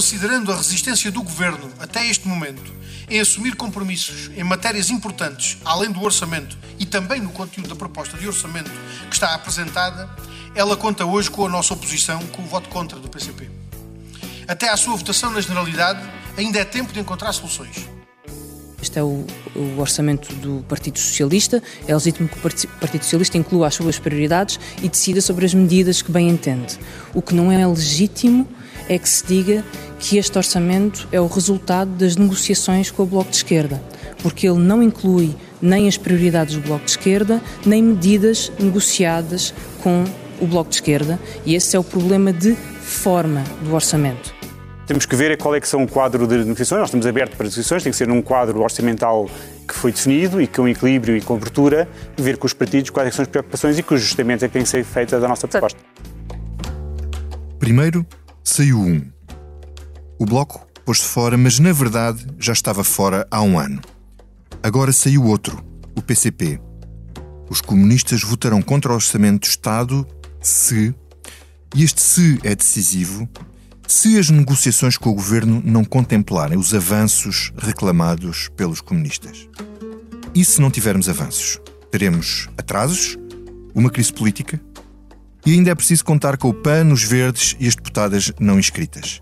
considerando a resistência do Governo até este momento em assumir compromissos em matérias importantes, além do orçamento e também no conteúdo da proposta de orçamento que está apresentada, ela conta hoje com a nossa oposição, com o voto contra do PCP. Até à sua votação na Generalidade, ainda é tempo de encontrar soluções. Este é o, o, orçamento do Partido Socialista. É legítimo que o Partido Socialista inclua as suas prioridades e decida sobre as medidas que bem entende. O que não é legítimo é que se diga que este orçamento é o resultado das negociações com o Bloco de Esquerda, porque ele não inclui nem as prioridades do Bloco de Esquerda, nem medidas negociadas com o Bloco de Esquerda, e esse é o problema de forma do orçamento. Temos que ver qual é que são o quadro de negociações. Nós estamos abertos para negociações, tem que ser num quadro orçamental que foi definido e com equilíbrio e com abertura, ver com os partidos quais é são as preocupações e que ajustamentos é que têm que ser feitos da nossa proposta. Primeiro, saiu um. O Bloco pôs-se fora, mas na verdade já estava fora há um ano. Agora saiu outro, o PCP. Os comunistas votarão contra o Orçamento do Estado se, e este se é decisivo, se as negociações com o governo não contemplarem os avanços reclamados pelos comunistas. E se não tivermos avanços? Teremos atrasos, uma crise política e ainda é preciso contar com o PAN, os verdes e as deputadas não inscritas.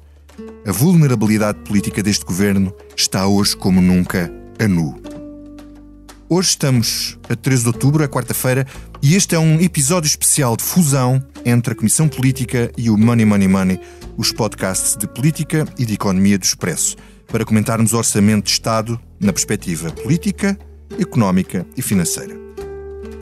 A vulnerabilidade política deste governo está hoje como nunca a nu. Hoje estamos a 13 de outubro, é quarta-feira, e este é um episódio especial de fusão entre a Comissão Política e o Money Money Money, os podcasts de política e de economia do Expresso, para comentarmos o orçamento de Estado na perspectiva política, económica e financeira.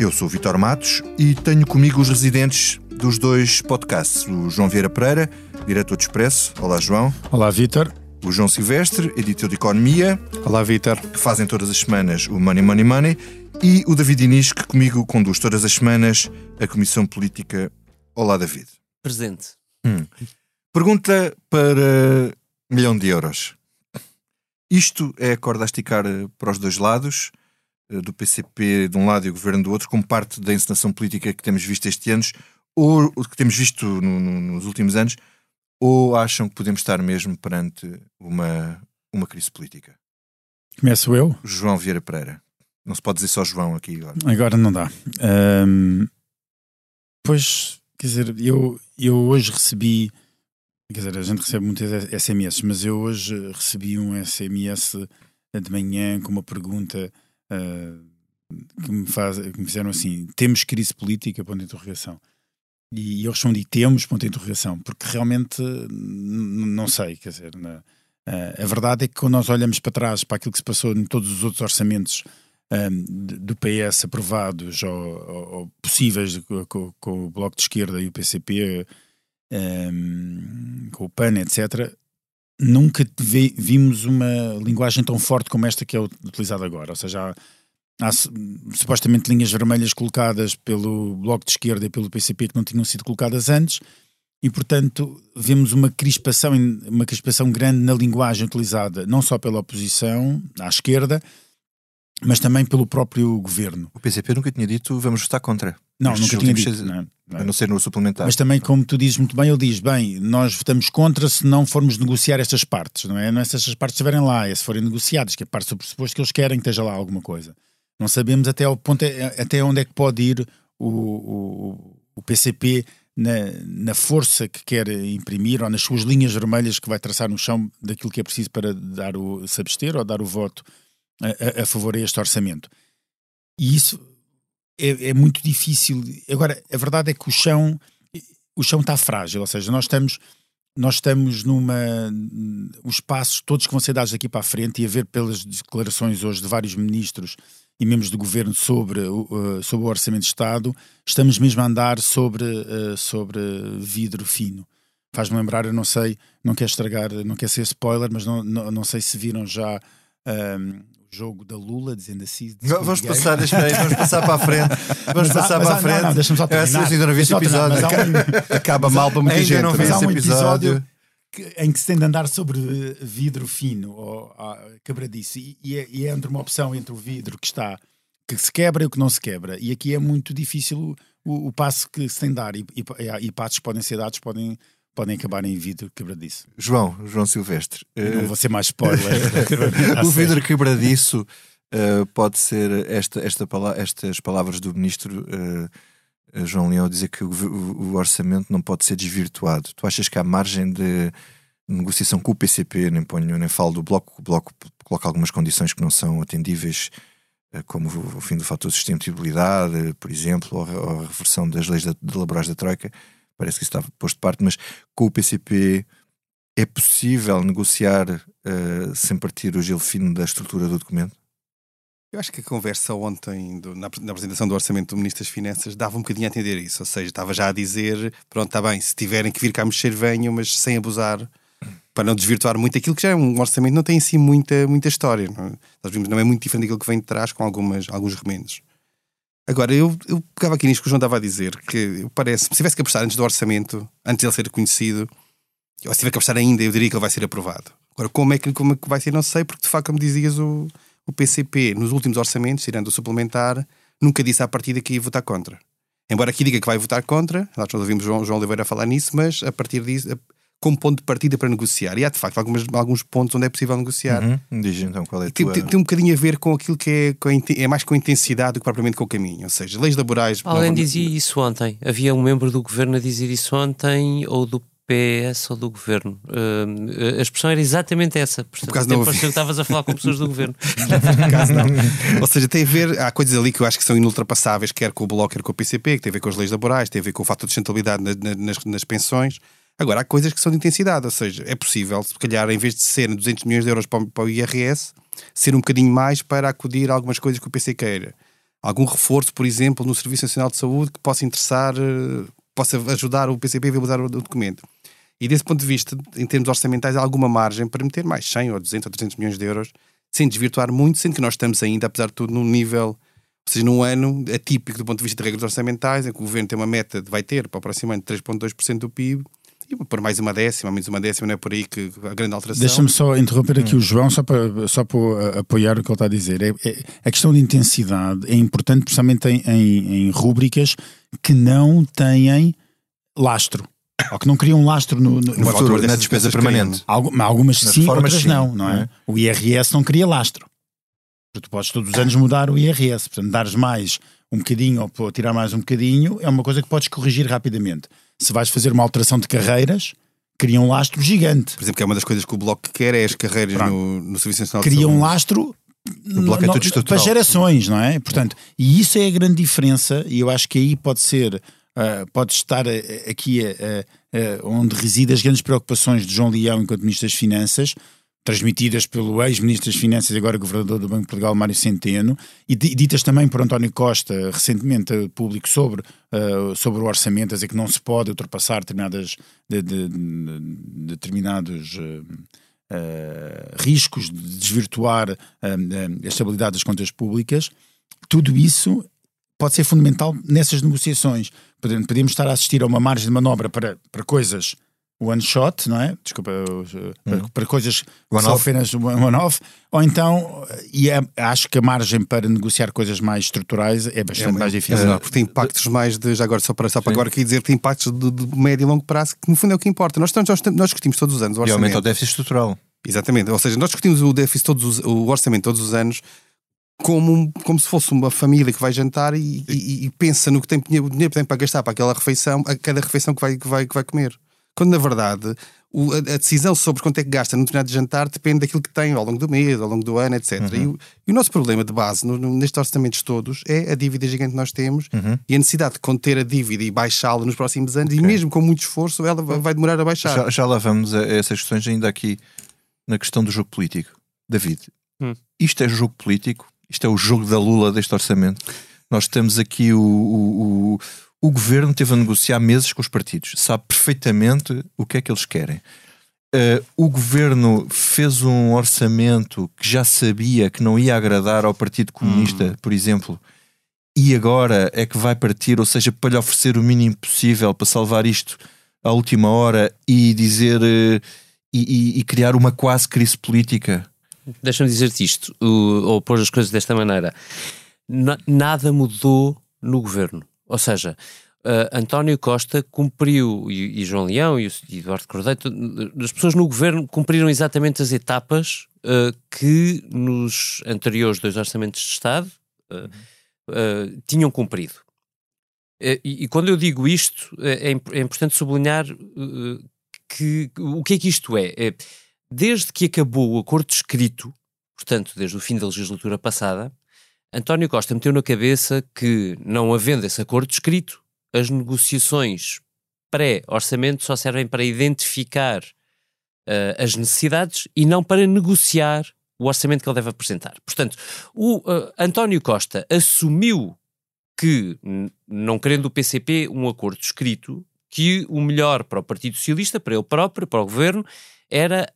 Eu sou Vitor Matos e tenho comigo os residentes dos dois podcasts, o João Vieira Pereira, diretor de Expresso. Olá, João. Olá, Vitor o João Silvestre, editor de Economia. Olá, Vitor. Que fazem todas as semanas o Money Money Money. E o David Inês, que comigo conduz todas as semanas a Comissão Política. Olá, David. Presente. Hum. Pergunta para milhão de euros. Isto é a corda a esticar para os dois lados, eh, do PCP de um lado e o governo do outro, como parte da encenação política que temos visto este ano, ou que temos visto no, no, nos últimos anos, ou acham que podemos estar mesmo perante uma, uma crise política? Começo eu? João Vieira Pereira. Não se pode dizer só João aqui agora. Agora não dá. Um, pois, quer dizer, eu, eu hoje recebi. Quer dizer, a gente recebe muitas SMS, mas eu hoje recebi um SMS de manhã com uma pergunta uh, que, me faz, que me fizeram assim: temos crise política? Ponto de interrogação. E eu respondi temos, ponto de interrogação, porque realmente não sei, quer dizer, na, a verdade é que quando nós olhamos para trás, para aquilo que se passou em todos os outros orçamentos um, do PS aprovados ou, ou, ou possíveis com, com, o Bloco de Esquerda e o PCP, um, com o PAN, etc., nunca vi, vimos uma linguagem tão forte como esta que é utilizada agora. Ou seja, há, há supostamente linhas vermelhas colocadas pelo Bloco de Esquerda e pelo PCP que não tinham sido colocadas antes e portanto vemos uma crispação uma crispação grande na linguagem utilizada não só pela oposição à esquerda mas também pelo próprio governo. O PCP nunca tinha dito vamos votar contra. Não, nunca tinha dito. Não, não. A não ser no suplementar. Mas também, como tu dizes muito bem, ele diz: bem, nós votamos contra se não formos negociar estas partes, não é? Não é se estas partes estiverem lá, é se forem negociadas, que é parte do pressuposto que eles querem que esteja lá alguma coisa. Não sabemos até, ao ponto, até onde é que pode ir o, o, o PCP na, na, força que quer imprimir ou nas suas linhas vermelhas que vai traçar no chão daquilo que é preciso para dar o, se abster ou dar o voto a, a, a favor a este orçamento. E isso é, é, muito difícil. Agora, a verdade é que o chão, o chão está frágil, ou seja, nós estamos nós estamos numa. Os passos todos que vão ser dados daqui para a frente, e a ver pelas declarações hoje de vários ministros e membros do governo sobre, uh, sobre o Orçamento de Estado, estamos mesmo a andar sobre, uh, sobre vidro fino. Faz-me lembrar, eu não sei, não quero estragar, não quero ser spoiler, mas não, não, não sei se viram já um, o jogo da Lula, dizendo assim. Vamos passar, deixa aí, vamos passar para a frente. Vamos mas, passar para a frente. Não, não, deixa-me só terminar. É, se ainda não vi esse episódio, um, acaba mal para muita gente. Não vi esse episódio em que se tem de andar sobre vidro fino ou quebradiço e, e, é, e é entre uma opção entre o vidro que está que se quebra e o que não se quebra e aqui é muito difícil o, o, o passo que se tem de dar e, e, e passos que podem ser dados podem, podem acabar em vidro quebradiço. João, João Silvestre. Uh... Não vou ser mais spoiler. o vidro quebradiço uh, pode ser esta, esta, estas palavras do ministro uh, João Leão dizer que o, o, orçamento não pode ser desvirtuado. Tu achas que há margem de negociação com o PCP, nem ponho, nem falo do Bloco, o Bloco coloca algumas condições que não são atendíveis como o fim do fator de sustentabilidade, por exemplo, ou a reversão das leis laborais da Troika, parece que isso está posto de parte, mas com o PCP é possível negociar uh, sem partir o gelo fino da estrutura do documento? Eu acho que a conversa ontem, do, na, na, apresentação do Orçamento do Ministro das Finanças, dava um bocadinho a entender isso. Ou seja, estava já a dizer: pronto, está bem, se tiverem que vir cá mexer, venham, mas sem abusar, para não desvirtuar muito aquilo que já é um orçamento, não tem assim muita, muita história. Não é? Nós vimos, não é muito diferente daquilo que vem de trás, com algumas, alguns remendos. Agora, eu, eu pegava aqui nisto que o João estava a dizer, que parece, se tivesse que apostar antes do orçamento, antes de ele ser conhecido, ou se tiver que apostar ainda, eu diria que ele vai ser aprovado. Agora, como é que, como é que vai ser, não sei, porque de facto, como dizias, o, o PCP, nos últimos orçamentos, tirando o suplementar, nunca disse à partida que ia votar contra. Embora aqui diga que vai votar contra, nós ouvimos João, João Oliveira falar nisso, mas a partir disso, como ponto de partida para negociar. E há de facto algumas, alguns pontos onde é possível negociar. Uhum. Diz então qual é a tua... tem, tem, um bocadinho a ver com aquilo que é, com é mais com a intensidade do que propriamente com o caminho. Ou seja, leis laborais. Alguém dizia isso ontem. Havia um membro do governo a dizer isso ontem, ou do PS ou do governo. Uh, a expressão era exatamente essa. Portanto, Por não pareceu que estavas a falar com pessoas do governo. Por acaso não. Ou seja, tem a ver, há coisas ali que eu acho que são inultrapassáveis, quer com o Bloco, quer com o PCP, que tem a ver com as leis laborais, tem a ver com o fator de sustentabilidade nas, nas pensões. Agora, há coisas que são de intensidade, ou seja, é possível, se calhar, em vez de ser 200 milhões de euros para o, para o IRS, ser um bocadinho mais para acudir a algumas coisas que o PC queira. Algum reforço, por exemplo, no Serviço Nacional de Saúde que possa interessar, eh, possa ajudar o PCP a viabilizar o documento. E desse ponto de vista, em termos orçamentais, há alguma margem para meter mais 100 ou 200 ou 300 milhões de euros, sem desvirtuar muito, sendo que nós estamos ainda, apesar de tudo, num nível, ou seja, num ano atípico do ponto de vista de regras orçamentais, em que o governo tem uma meta, de, vai ter, para aproximadamente 3,2% do PIB, e por mais uma décima, menos uma décima, não é por aí que a grande alteração. Deixa-me só interromper aqui hum. o João, só para, só para apoiar o que ele está a dizer. É, é a questão de intensidade é importante, precisamente em, em, em rúbricas que não têm lastro. Ou que não criam lastro no, no, no futuro, na despesa permanente. algumas Nas sim, outras sim, não, não é? é? O IRS não cria lastro. Tu podes todos os anos mudar o IRS, portanto, dares mais um bocadinho ou tirar mais um bocadinho é uma coisa que podes corrigir rapidamente se vais fazer uma alteração de carreiras, cria um lastro gigante. Por exemplo, que é uma das coisas que o Bloco quer é as carreiras no, no Serviço Nacional de Cria um lastro o bloco é tudo para gerações, não é? Portanto, e isso é a grande diferença, e eu acho que aí pode ser, uh, pode estar uh, aqui uh, onde residem as grandes preocupações de João Leão enquanto Ministro das Finanças, transmitidas pelo ex-ministro das Finanças e agora governador do Banco Portugal, Mário Centeno, e ditas também por António Costa, recentemente público sobre, uh, sobre o orçamento, a dizer que não se pode ultrapassar determinadas, de, de, de, determinados uh, uh, riscos de desvirtuar a estabilidade das contas públicas. Tudo isso pode ser fundamental nessas negociações. Podemos estar a assistir a uma margem de manobra para, para coisas one shot, não é? Desculpa, para, uhum. para coisas one só apenas one-off, ou então, e é, acho que a margem para negociar coisas mais estruturais é bastante é, mais difícil. É, porque tem impactos mais de, já agora, só para, só para agora aqui dizer, tem impactos de, de, médio e longo prazo, que no fundo é o que importa. Nós, estamos, nós discutimos todos os anos o orçamento. E aumenta o déficit estrutural. Exatamente, ou seja, nós discutimos o déficit todos os, o orçamento todos os anos como, como se fosse uma família que vai jantar e, e, e pensa no que tem dinheiro, dinheiro tem para gastar para aquela refeição, a cada refeição que vai, que vai, que vai comer. Quando na verdade o, a, a, decisão sobre quanto é que gasta num determinado jantar depende daquilo que tem ao longo do mês, ao longo do ano, etc. Uhum. E, o, e, o, nosso problema de base no, no, nestes orçamentos todos é a dívida gigante que nós temos uhum. e a necessidade de conter a dívida e baixá-la nos próximos anos, okay. e mesmo com muito esforço, ela vai demorar a baixar. Já, já lá vamos a essas questões, ainda aqui na questão do jogo político. David, hum. isto é jogo político? Isto é o jogo da Lula deste orçamento? Nós temos aqui o, o o governo teve a negociar meses com os partidos, sabe perfeitamente o que é que eles querem. Uh, o governo fez um orçamento que já sabia que não ia agradar ao Partido Comunista, hum. por exemplo, e agora é que vai partir, ou seja, para lhe oferecer o mínimo possível para salvar isto à última hora e dizer uh, e, e, e, criar uma quase crise política. Deixa-me dizer-te isto, ou pôr as coisas desta maneira. nada mudou no governo. Ou seja, uh, António Costa cumpriu, e, e João Leão e, e Eduardo Cordeiro, as pessoas no governo cumpriram exatamente as etapas uh, que nos anteriores dois orçamentos de Estado uh, tinham cumprido. E, e, quando eu digo isto, é, é importante sublinhar que o que é que isto é? é? Desde que acabou o acordo escrito, portanto, desde o fim da legislatura passada, António Costa meteu na cabeça que, não havendo esse acordo escrito, as negociações pré-orçamento só servem para identificar uh, as necessidades e não para negociar o orçamento que ele deve apresentar. Portanto, o uh, António Costa assumiu que, não querendo o PCP um acordo escrito, que o melhor para o Partido Socialista, para ele próprio, para o governo, era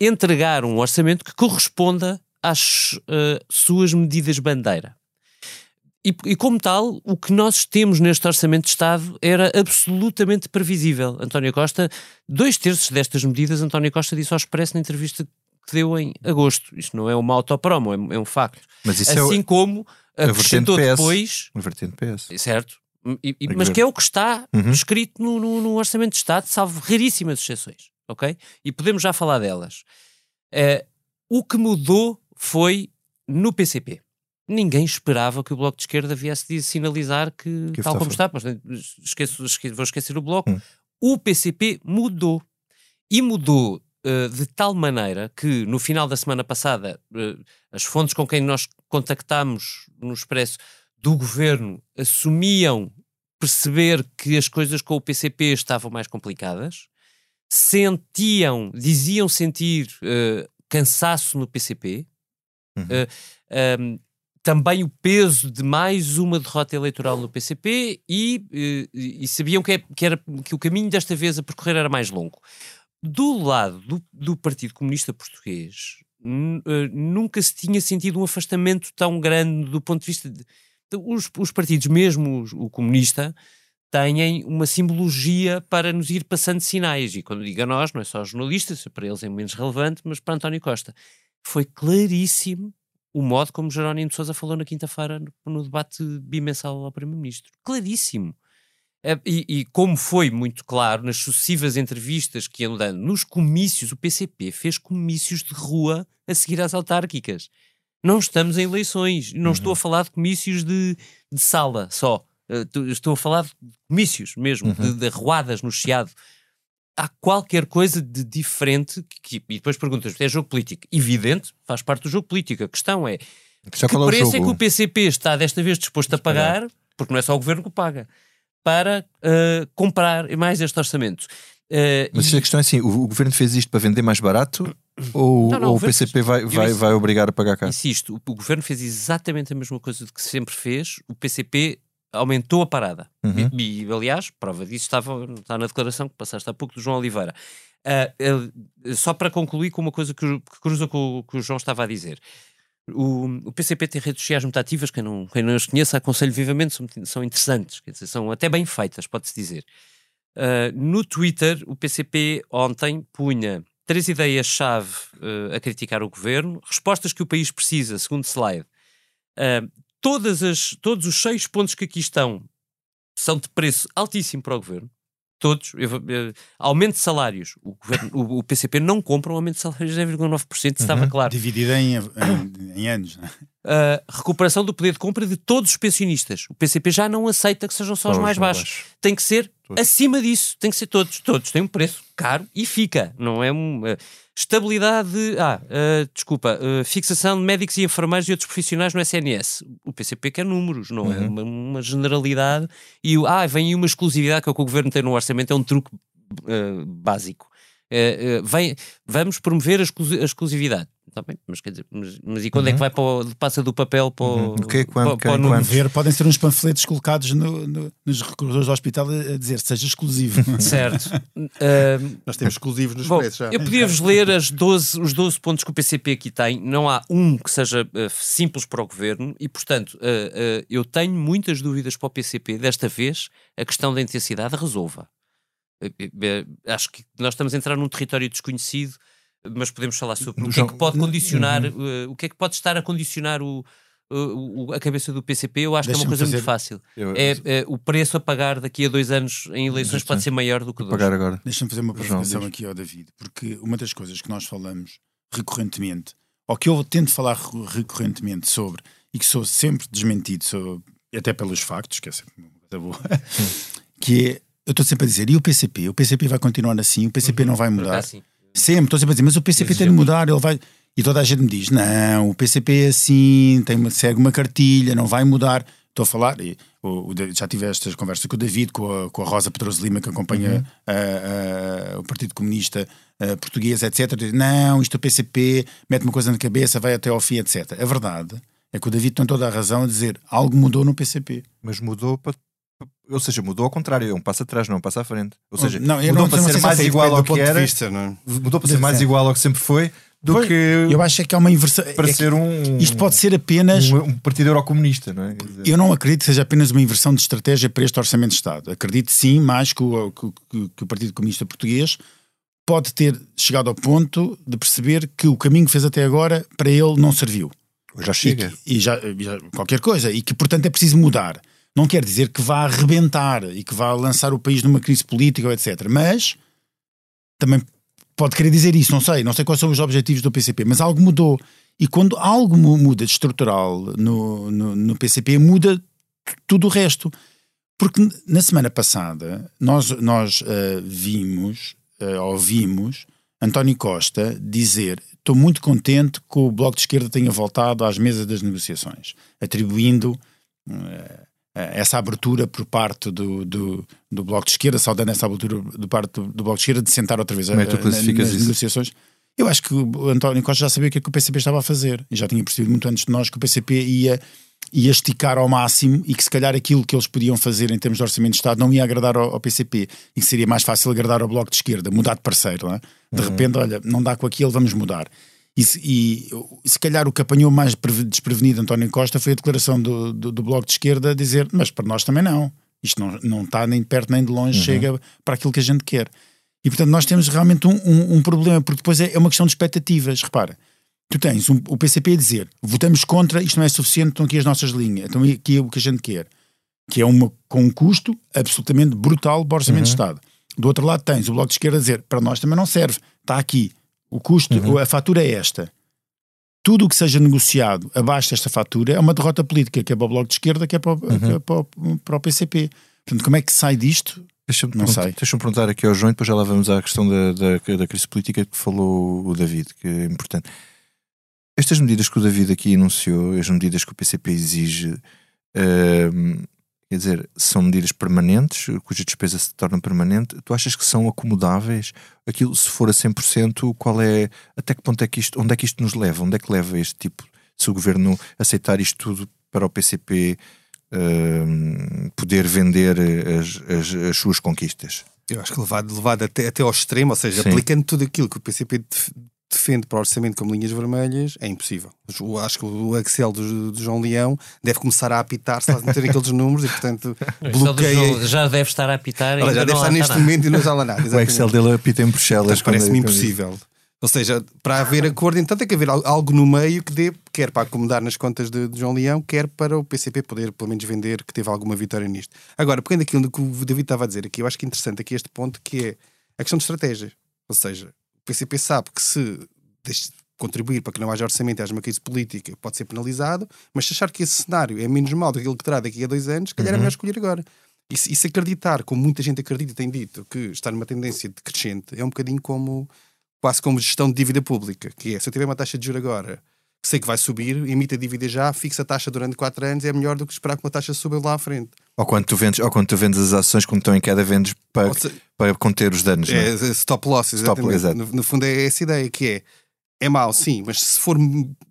entregar um orçamento que corresponda às uh, suas medidas bandeira. E, e, como tal, o que nós temos neste Orçamento de Estado era absolutamente previsível. António Costa, dois terços destas medidas, António Costa disse ao Expresso na entrevista que deu em agosto. Isto não é uma autopromo, é, é um facto. Mas isso assim é o, como acrescentou a PS, depois. A vertente PS. Certo. E, e, mas que é o que está uhum. escrito no, no, no, Orçamento de Estado, salvo raríssimas exceções. Ok? E podemos já falar delas. Uh, o que mudou foi no PCP ninguém esperava que o Bloco de Esquerda viesse de sinalizar que, que tal como está, mas esqueço, esqueço, vou esquecer o Bloco, hum. o PCP mudou. E mudou uh, de tal maneira que no final da semana passada uh, as fontes com quem nós contactámos no Expresso do governo assumiam perceber que as coisas com o PCP estavam mais complicadas, sentiam, diziam sentir uh, cansaço no PCP, uhum. um, também o peso de mais uma derrota eleitoral no PCP e, e, e sabiam que, é, que, era, que o caminho desta vez a percorrer era mais longo. Do lado do, do Partido Comunista Português, eh, nunca se tinha sentido um afastamento tão grande do ponto de vista de. Os, os partidos, mesmo o comunista, têm uma simbologia para nos ir passando sinais. E quando digo a nós, não é só jornalistas, para eles é menos relevante, mas para António Costa. Foi claríssimo o modo como Jerónimo de Sousa falou na quinta-feira no, no, debate bimensal ao Primeiro-Ministro. Claríssimo. É, e, e, como foi muito claro nas sucessivas entrevistas que iam dando nos comícios, o PCP fez comícios de rua a seguir às autárquicas. Não estamos em eleições. Não uhum. estou a falar de comícios de, de sala só. Uh, estou a falar de comícios mesmo, uhum. de, de arruadas no Chiado há qualquer coisa de diferente que, e depois perguntas, é jogo político? Evidente, faz parte do jogo político. A questão é Já que preço é que o PCP está desta vez disposto a pagar, porque não é só o governo que paga, para uh, comprar mais este orçamento. Uh, Mas e... a questão é assim: o, o, governo fez isto para vender mais barato ou, não, não, ou o PCP vai, vai, vai obrigar a pagar cá? Insisto, o, o governo fez exatamente a mesma coisa que sempre fez. O PCP aumentou a parada. Uhum. E, e, aliás, prova disso estava, está na declaração que passaste há pouco do João Oliveira. Uh, uh, só para concluir com uma coisa que, que cruza com o que o João estava a dizer. O, o, PCP tem redes sociais muito ativas, quem não, quem não as conhece, aconselho vivamente, são, são interessantes, quer dizer, são até bem feitas, pode-se dizer. Uh, no Twitter, o PCP ontem punha três ideias-chave uh, a criticar o governo, respostas que o país precisa, segundo slide. Uh, todas as, todos os seis pontos que aqui estão são de preço altíssimo para o governo. Todos. Eu, eu, aumento de salários. O, governo, o, o, PCP não compra um aumento de salários de 0,9%, estava uhum. claro. Dividido em, em, em anos. Uh, recuperação do poder de compra de todos os pensionistas. O PCP já não aceita que sejam só os mais baixos. Tem que ser todos. acima disso. Tem que ser todos. Todos têm um preço caro e fica. Não é um. Uh, estabilidade. De, ah, uh, desculpa. fixação de médicos e enfermeiros e outros profissionais no SNS. O PCP quer números, não é uhum. é uma, uma, generalidade. E ah, vem aí uma exclusividade que, é o que o governo tem no orçamento. É um truque básico. Vem, vamos promover a exclusividade está bem, mas quer dizer, mas, mas e quando uhum. é que uhum. vai para o, passa do papel para o. Uhum. O que é quando? Para, para ver, podem ser uns panfletos colocados no, no, nos recursos do hospital a dizer seja exclusivo. Certo. uh, Nós temos exclusivos nos bom, preços já. Eu podia-vos ler as 12, os 12 pontos que o PCP aqui tem. Não há um que seja uh, simples para o governo e, portanto, uh, eu tenho muitas dúvidas para o PCP. Desta vez, a questão da intensidade resolva. Acho que nós estamos a entrar num território desconhecido mas podemos falar sobre o que é que pode condicionar, uh, o que é que pode estar a condicionar o, uh, a cabeça do PCP, eu acho que é uma coisa fazer... muito fácil. Eu, é, é, o preço a pagar daqui a dois anos em eleições pode ser maior do que dois. Pagar agora. Deixa-me fazer uma provocação aqui ao David, porque uma das coisas que nós falamos recorrentemente, ou que eu tento falar recorrentemente sobre, e que sou sempre desmentido, sou, até pelos factos, que é sempre uma coisa boa, que é, eu estou sempre a dizer, e o PCP? O PCP vai continuar assim, o PCP uhum. não vai mudar. Sempre, estou sempre a dizer, mas o PCP tem de mudar, ele vai. E toda a gente me diz: não, o PCP é assim, tem uma, segue uma cartilha, não vai mudar. Estou a falar, e, o, o, já tive estas conversas com o David, com a, com a Rosa Pedroso Lima, que acompanha uhum. a, a, o Partido Comunista Português, etc. Não, isto é o PCP mete uma coisa na cabeça, vai até ao fim, etc. A verdade é que o David tem toda a razão a dizer algo mudou no PCP. Mas mudou para ou seja, mudou ao contrário, é um passo atrás, não é um passo à frente. Ou seja, não, mudou não, para ser mais igual ao que era, vista, mudou para ser mais igual ao que sempre foi, do pois, que. Eu acho é que é uma inversão. Para é ser um. Isto pode ser apenas. Um, um partido eurocomunista, não é? Dizer... Eu não acredito que seja apenas uma inversão de estratégia para este Orçamento de Estado. Acredito sim, mais que o, que, que o Partido Comunista Português pode ter chegado ao ponto de perceber que o caminho que fez até agora para ele não serviu. Já chega. E, e já, já, qualquer coisa. E que, portanto, é preciso mudar. Não quer dizer que vá arrebentar e que vá lançar o país numa crise política, etc. Mas também pode querer dizer isso, não sei, não sei quais são os objetivos do PCP, mas algo mudou. E quando algo muda de estrutural no, no, no PCP, muda tudo o resto. Porque na semana passada nós, nós uh, vimos, uh, ouvimos António Costa dizer: Estou muito contente que o Bloco de Esquerda tenha voltado às mesas das negociações, atribuindo uh, essa abertura por parte do, do, do, Bloco de Esquerda, saudando essa abertura do parte do, do, Bloco de Esquerda de sentar outra vez a, é nas isso? negociações. Eu acho que o António Costa já sabia o que, é que o PCP estava a fazer e já tinha percebido muito antes de nós que o PCP ia, ia esticar ao máximo e que se calhar aquilo que eles podiam fazer em termos de orçamento de Estado não ia agradar ao, ao PCP e que seria mais fácil agradar ao Bloco de Esquerda, mudar de parceiro. É? De uhum. repente, olha, não dá com aquilo, vamos mudar. E, e, se calhar o que apanhou mais desprevenido António Costa foi a declaração do, do, do, Bloco de Esquerda a dizer: Mas para nós também não. Isto não, não está nem perto nem de longe, uhum. chega para aquilo que a gente quer. E portanto, nós temos realmente um, um, um problema, porque depois é, é, uma questão de expectativas. Repara, tu tens um, o PCP a dizer: votamos contra, isto não é suficiente, estão aqui as nossas linhas, então aqui é o que a gente quer. Que é uma, com um custo absolutamente brutal para o Orçamento uhum. de Estado. Do outro lado, tens o Bloco de Esquerda a dizer: para nós também não serve, está aqui o custo, uhum. a fatura é esta. Tudo o que seja negociado abaixo desta fatura é uma derrota política, que é para o Bloco de Esquerda, que é para, o, uhum. é para, o, para o PCP. Portanto, como é que sai disto? Deixa-me não sei. Deixa-me perguntar aqui ao João, depois já lá vamos à questão da, da, da, crise política que falou o David, que é importante. Estas medidas que o David aqui anunciou, as medidas que o PCP exige, uh, Quer dizer, são medidas permanentes, cuja despesa se torna permanente. Tu achas que são acomodáveis? Aquilo, se for a 100%, qual é, até que ponto é que isto, onde é que isto nos leva? Onde é que leva este tipo, se o governo aceitar isto tudo para o PCP uh, hum, poder vender as, as, as, suas conquistas? Eu acho que levado, levado até, até ao extremo, ou seja, Sim. aplicando tudo aquilo que o PCP defende para o orçamento como linhas vermelhas, é impossível. Acho que o Excel do, do João Leão deve começar a apitar se lá meterem aqueles números e, portanto, bloqueia. Já deve estar a apitar. Olha, já deve estar neste nada. momento e não está lá nada. Exatamente. O Excel dele apita em Bruxelas. Parece-me impossível. Ou seja, para haver acordo, então tem que haver algo no meio que dê, quer para acomodar nas contas de, de, João Leão, quer para o PCP poder, pelo menos, vender que teve alguma vitória nisto. Agora, pegando aquilo que o David estava a dizer aqui, eu acho que é interessante aqui este ponto, que é a questão de estratégia. Ou seja, PCP sabe que se contribuir para que não haja orçamento e haja uma crise política, pode ser penalizado, mas se achar que esse cenário é menos mau do que aquilo que terá daqui a dois anos, se calhar uhum. é melhor escolher agora. E se, e se, acreditar, como muita gente acredita e tem dito, que está numa tendência decrescente, é um bocadinho como quase como gestão de dívida pública, que é, se eu tiver uma taxa de juros agora, sei que vai subir, emite a dívida já, fixa a taxa durante 4 anos, é melhor do que esperar que uma taxa suba lá à frente. Ou quando tu vendes, ou quando tu vendes as ações quando estão em queda, vendes para, para conter os danos. É, é? stop losses, stop, no, no, fundo é essa ideia que é é mau, sim, mas se for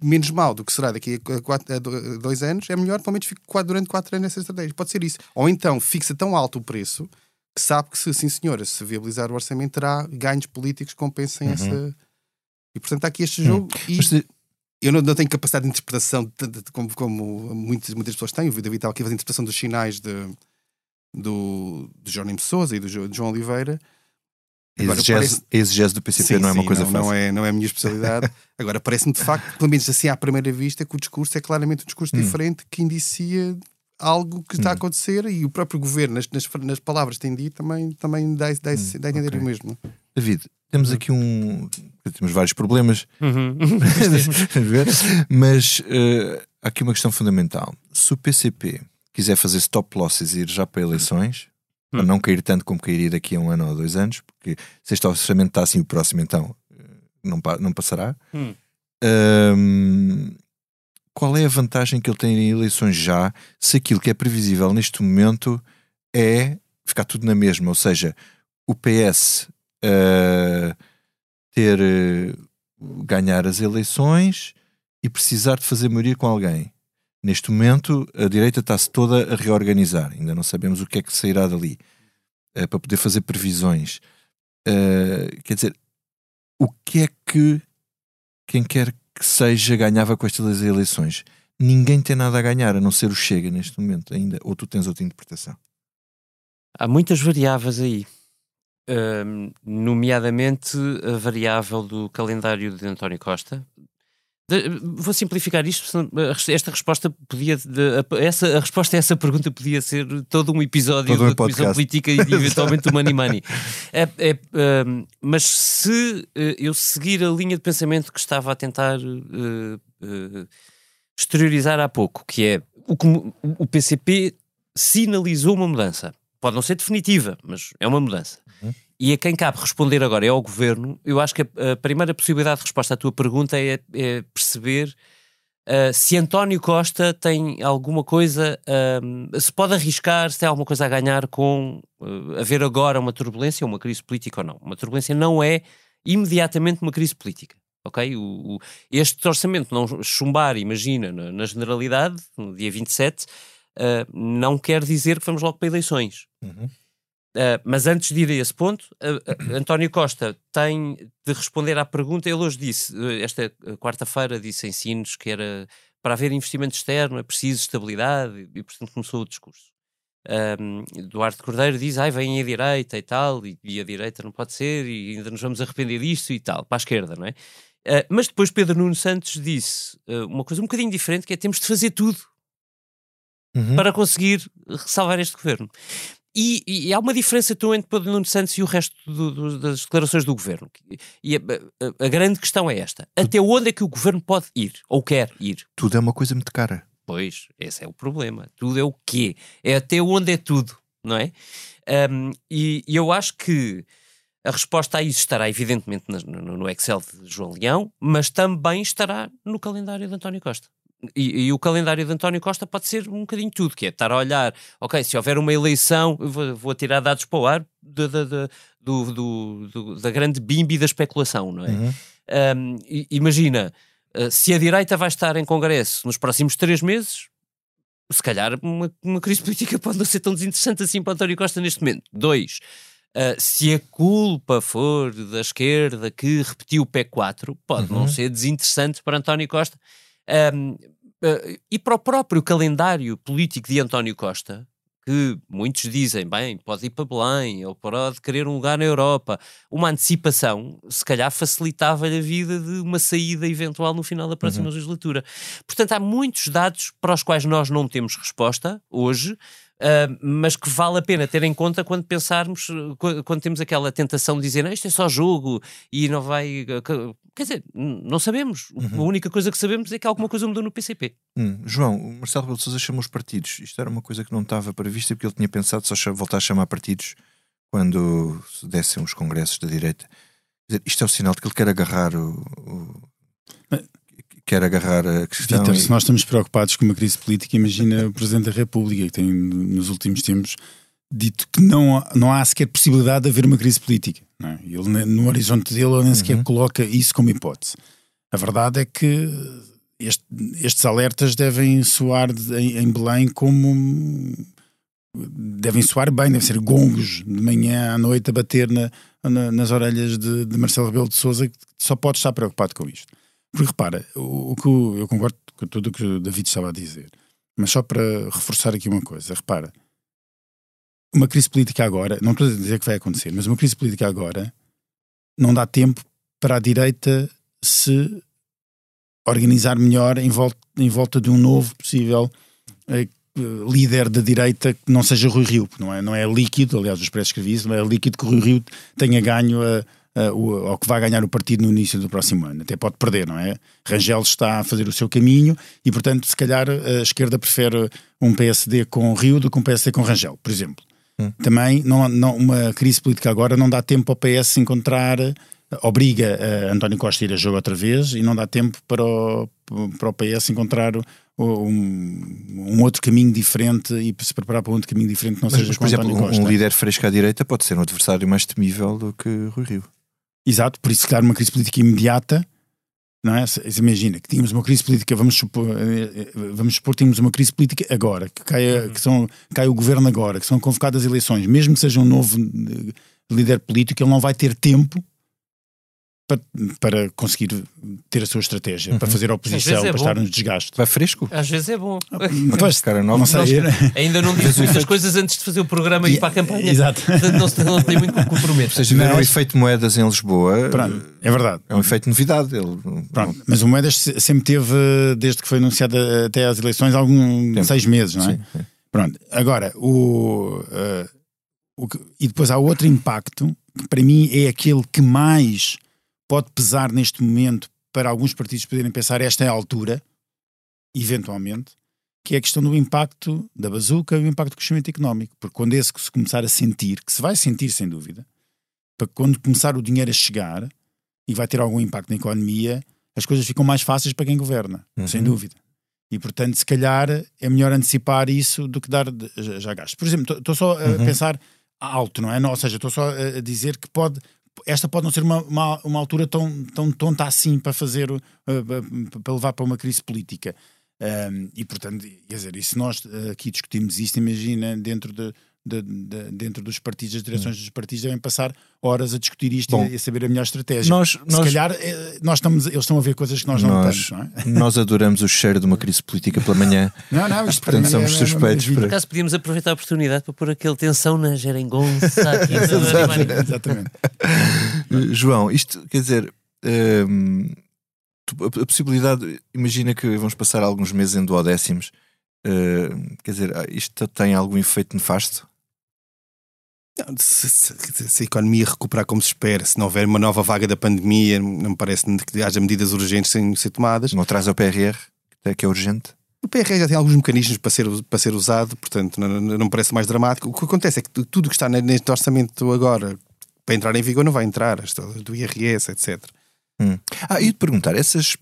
menos mau do que será daqui a, quatro, a dois anos, é melhor, pelo menos, ficar durante quatro anos nessa estratégia. Pode ser isso. Ou então fixa tão alto o preço que sabe que, se, sim senhora, se viabilizar o orçamento, terá ganhos políticos que compensem uhum. essa. E portanto há aqui este jogo. Uhum. E mas, eu não, não, tenho capacidade de interpretação de, de, de, como, como muitas, muitas pessoas têm. O David estava aqui a fazer a interpretação dos sinais de, do, do Jerónimo Souza e do, do João Oliveira A exegese, parece... a do PCP sim, não é uma coisa não, fácil. Não é, não é a minha especialidade. Agora, parece-me de facto, pelo menos assim à primeira vista, que o discurso é claramente um discurso hum. diferente que indicia algo que está a hum. acontecer e o próprio governo, nas, nas, nas palavras que tem dito, também, também dá, dá, hum, dá a entender okay. o mesmo. David, temos uhum. aqui um. Temos vários problemas, uhum. mas uh, há aqui uma questão fundamental. Se o PCP quiser fazer stop losses e ir já para eleições, para hum. não cair tanto como cairia daqui a um ano ou dois anos, porque se este orçamento está assim, o próximo então eh, não, não passará. Hum. Um, qual é a vantagem que ele tem em eleições já, se aquilo que é previsível neste momento é ficar tudo na mesma, ou seja, o PS uh, ter uh, ganhar as eleições e precisar de fazer maioria com alguém. Neste momento, a direita está-se toda a reorganizar. Ainda não sabemos o que é que sairá dali uh, para poder fazer previsões. quer dizer, o que é que quem quer que seja ganhava com estas eleições? Ninguém tem nada a ganhar, a não ser o Chega neste momento ainda. Ou tu tens outra interpretação? Há muitas variáveis aí nomeadamente a variável do calendário de António Costa. De, vou simplificar isto, esta resposta podia, de, essa, a resposta a essa pergunta podia ser todo um episódio todo um da Comissão Política e eventualmente do Money Money. É, é, mas se uh, eu seguir a linha de pensamento que estava a tentar uh, uh, exteriorizar há pouco, que é o, o PCP sinalizou uma mudança. Pode não ser definitiva, mas é uma mudança. E a quem cabe responder agora é ao governo. Eu acho que a, primeira possibilidade de resposta à tua pergunta é, é perceber uh, se António Costa tem alguma coisa, uh, se pode arriscar, se tem alguma coisa a ganhar com uh, haver agora uma turbulência, uma crise política ou não. Uma turbulência não é imediatamente uma crise política. Ok? O, o, este orçamento não chumbar, imagina, na, na generalidade, no dia 27, uh, não quer dizer que vamos logo para eleições. Uhum. Uh, mas antes de ir a esse ponto, uh, uh, António Costa tem de responder à pergunta. Ele hoje disse, esta quarta-feira, disse em Sines que era para haver investimento externo é preciso estabilidade e, e portanto, começou o discurso. Um, Eduardo Cordeiro diz, ai, vem a direita e tal, e, e, a direita não pode ser, e ainda nos vamos arrepender disso e tal, para a esquerda, não é? mas depois Pedro Nuno Santos disse uma coisa um bocadinho diferente, que é temos de fazer tudo Uhum. para conseguir salvar este governo. E, e, há uma diferença então entre Pedro Nuno Santos e o resto do, do, das declarações do governo. E a, a, a, grande questão é esta: até onde é que o governo pode ir ou quer ir? Tudo é uma coisa muito cara. Pois, esse é o problema. Tudo é o quê? É até onde é tudo, não é? Um, e, e, eu acho que a resposta a isso estará evidentemente no, no Excel de João Leão, mas também estará no calendário de António Costa. E, e, o calendário de António Costa pode ser um bocadinho tudo, que é estar a olhar, ok, se houver uma eleição, vou, vou tirar dados para o ar de, de, de, do, do, do, da grande bimbi da especulação, não é? Uhum. Um, imagina, uh, se a direita vai estar em Congresso nos próximos três meses, se calhar uma, uma crise política pode não ser tão desinteressante assim para António Costa neste momento. Dois, Uh, se a culpa for da esquerda que repetiu o P4, pode uhum. não ser desinteressante para António Costa. Um, Uh, e para o próprio calendário político de António Costa, que muitos dizem, bem, pode ir para Belém ou pode querer um lugar na Europa, uma antecipação, se calhar facilitava-lhe a vida de uma saída eventual no final da próxima uhum. legislatura. Portanto, há muitos dados para os quais nós não temos resposta hoje, Uh, mas que vale a pena ter em conta quando pensarmos, quando temos aquela tentação de dizer isto é só jogo e não vai. Quer dizer, não sabemos. Uhum. A única coisa que sabemos é que alguma coisa mudou no PCP. Hum. João, o Marcelo Rebelo de Sousa chamou os partidos. Isto era uma coisa que não estava prevista porque ele tinha pensado só voltar a chamar partidos quando se dessem os congressos da direita. Dizer, isto é o sinal de que ele quer agarrar o, o quer agarrar a questão. E... se nós estamos preocupados com uma crise política, imagina o Presidente da República, que tem nos últimos tempos dito que não, não há sequer possibilidade de haver uma crise política. É? Ele, no horizonte dele, ele nem sequer uhum. coloca isso como hipótese. A verdade é que este, estes alertas devem soar de, em, em Belém como devem soar bem, devem ser gongos de manhã à noite a bater na, na, nas orelhas de, de Marcelo Rebelo de Souza, que só pode estar preocupado com isto. Porque repara, o, o que eu, concordo com tudo o que o David estava a dizer, mas só para reforçar aqui uma coisa, repara, uma crise política agora, não estou a dizer que vai acontecer, mas uma crise política agora não dá tempo para a direita se organizar melhor em volta, em volta de um novo possível eh, líder da direita que não seja Rui Rio, não é, não é líquido, aliás, os preços escrevi isso, não é líquido que Rui Rio tenha ganho a, a, o, ou que vai ganhar o partido no início do próximo ano. Até pode perder, não é? Rangel está a fazer o seu caminho e, portanto, se calhar a esquerda prefere um PSD com Rio do que um PSD com Rangel, por exemplo. Hum. Também não, não, uma crise política agora não dá tempo ao PS encontrar obriga a António Costa a ir a jogo outra vez e não dá tempo para o, para o PS encontrar um, um, outro caminho diferente e se preparar para um outro caminho diferente que não mas, seja mas, por exemplo, um, um, líder fresco à direita pode ser um adversário mais temível do que Rui Rio. Exato, por isso, claro, uma crise política imediata, não é? Imagina que tínhamos uma crise política, vamos supor, eh, eh, vamos supor tínhamos uma crise política agora, que, caia, que são, cai o governo agora, que são convocadas eleições, mesmo que seja um novo eh, líder político, ele não vai ter tempo para, para conseguir ter a sua estratégia, uhum. para fazer oposição, é para bom. estar nos desgastes. Vai fresco? Às vezes é bom. Pois, cara, não, não sei. ainda não disse muitas coisas antes de fazer o programa e ir para a campanha. Exato. não, se, não tem muito que comprometer. Ou seja, mas... o efeito moedas em Lisboa. Pronto, é verdade. É um efeito novidade. Ele... Pronto, mas o Moedas sempre teve, desde que foi anunciado até às eleições, algum Tempo. seis meses, não é? Sim, sim. Pronto, agora, o, uh, o e depois há outro impacto que para mim é aquele que mais pode pesar neste momento para alguns partidos poderem pensar esta é a altura, eventualmente, que é a questão do impacto da bazuca e o impacto do crescimento económico. Porque quando esse se começar a sentir, que se vai sentir sem dúvida, para quando começar o dinheiro a chegar e vai ter algum impacto na economia, as coisas ficam mais fáceis para quem governa, uhum. sem dúvida. E portanto, se calhar é melhor antecipar isso do que dar já gastos. Por exemplo, estou só a uhum. pensar alto, não é? Ou seja, estou só a dizer que pode esta pode não ser uma, uma, uma, altura tão, tão tonta assim para fazer, uh, para levar para uma crise política. Um, e portanto, quer dizer, e se nós uh, aqui discutimos isto, imagina dentro de, de, de, dentro dos partidos, as direções dos partidos devem passar horas a discutir isto Bom, e a saber a melhor estratégia. Nós, Se nós, calhar eh, nós estamos, eles estão a ver coisas que nós, nós não estamos. Não é? Nós adoramos o cheiro de uma crise política pela manhã. não, não, isto Portanto, somos é, suspeitos. Por acaso podíamos aproveitar a oportunidade para pôr aquele tensão na geringonça aqui. Exatamente. João, isto quer dizer. Hum, a possibilidade, imagina que vamos passar alguns meses em duodécimos. Uh, quer dizer, ah, isto tem algum efeito nefasto? Se, se, se, a economia recuperar como se espera, se não houver uma nova vaga da pandemia, não me parece que haja medidas urgentes sem ser tomadas. Não traz ao PRR, que é urgente? O PRR já tem alguns mecanismos para ser, para ser usado, portanto não, não me parece mais dramático. O que acontece é que tudo que está neste orçamento agora para entrar em vigor não vai entrar, do IRS, etc. Hum. Ah, e de perguntar, essas,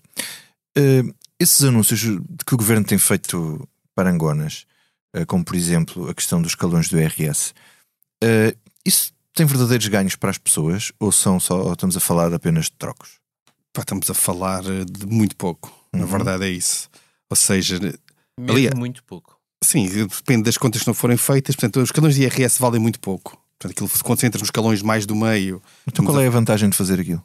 uh, esses anúncios que o governo tem feito para Angonas, uh, como por exemplo a questão dos calões do IRS, Uh, isso tem verdadeiros ganhos para as pessoas ou são só ou estamos a falar apenas de trocos? Pá, estamos a falar eh, de muito pouco. Uhum. Na verdade é isso. Ou seja, Mesmo ali, muito pouco. Sim, depende das contas que não forem feitas. Portanto, os escalões de IRS valem muito pouco. Portanto, aquilo se concentra nos escalões mais do meio. Então qual é a vantagem de fazer aquilo?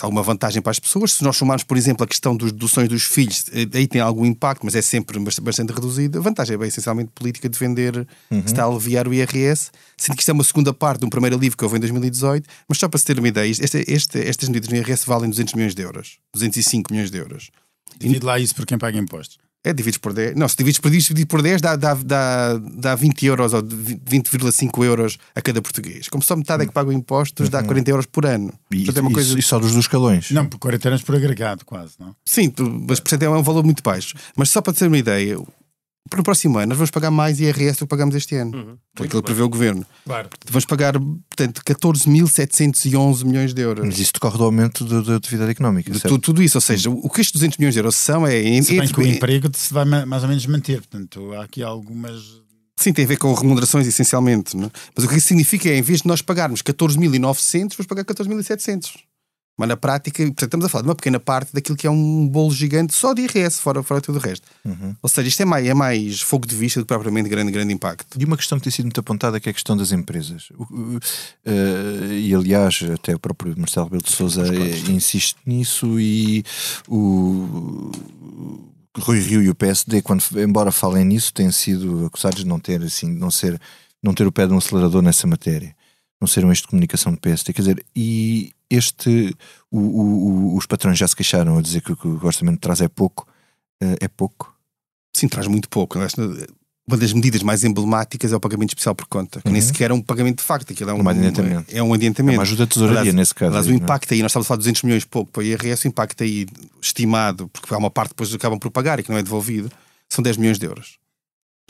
Alguma vantagem para as pessoas. Se nós somarmos, por exemplo, a questão dos deduções dos filhos, eh, aí tem algum impacto, mas é sempre bastante reduzido. A vantagem é bem, essencialmente política de vender, uhum. está a aliviar o IRS, sendo que isto é uma segunda parte de um primeiro livro que houve em 2018, mas só para se ter uma ideia, este, este, estas medidas no IRS valem 200 milhões de euros, 205 milhões de euros. Divide lá isso por quem paga impostos. É, divides por 10. Não, se divides por, divides por 10 dá, dá, dá, dá 20 euros ou 20,5 euros a cada português. Como só metade é que pagam impostos, dá 40 uhum. euros por ano. E, é uma coisa... e só dos dois escalões? Não, por 40 euros por agregado, quase, não? Sim, mas por é um valor muito baixo. Mas só para ter uma ideia, para o próximo ano nós vamos pagar mais IRS do que pagamos este ano. Uhum. Foi aquilo que prevê o governo. Claro. Vamos pagar, portanto, 14.711 milhões de euros. Mas isso decorre do aumento da atividade económica. De tudo, tudo, isso, ou seja, o que estes 200 milhões de euros são é. Se bem que o emprego se vai mais ou menos manter, portanto, há aqui algumas. Sim, tem a ver com remunerações essencialmente. Não? É? Mas o que isso significa é, em vez de nós pagarmos 14.900, vamos pagar 14.700. Mas na prática, portanto, estamos a falar de uma pequena parte daquilo que é um bolo gigante só de IRS, fora, fora tudo o resto. Uhum. Ou seja, isto é mais, é mais fogo de vista do que propriamente grande, grande impacto. E uma questão que tem sido muito apontada que é a questão das empresas. Uh, e aliás, até o próprio Marcelo Rebelo de Souza insiste nisso e o. Rui Rio e o PSD, quando, embora falem nisso, têm sido acusados de não ter, assim, não ser, não ter o pé de um acelerador nessa matéria. Não ser um eixo de comunicação do PSD. Quer dizer, e este. O, o, os patrões já se queixaram a dizer que, que o orçamento traz é pouco. Uh, é pouco? Sim, traz muito pouco. Uma das medidas mais emblemáticas é o pagamento especial por conta, que uhum. nem sequer é um pagamento de facto, aquilo é um, um adiantamento. É um adiantamento. É uma ajuda de tesouraria aliás, nesse caso. Mas o é? impacto aí, nós estamos a falar de 200 milhões pouco para o IRS, o impacto aí estimado, porque há uma parte que depois acabam por pagar e que não é devolvido, são 10 milhões de euros.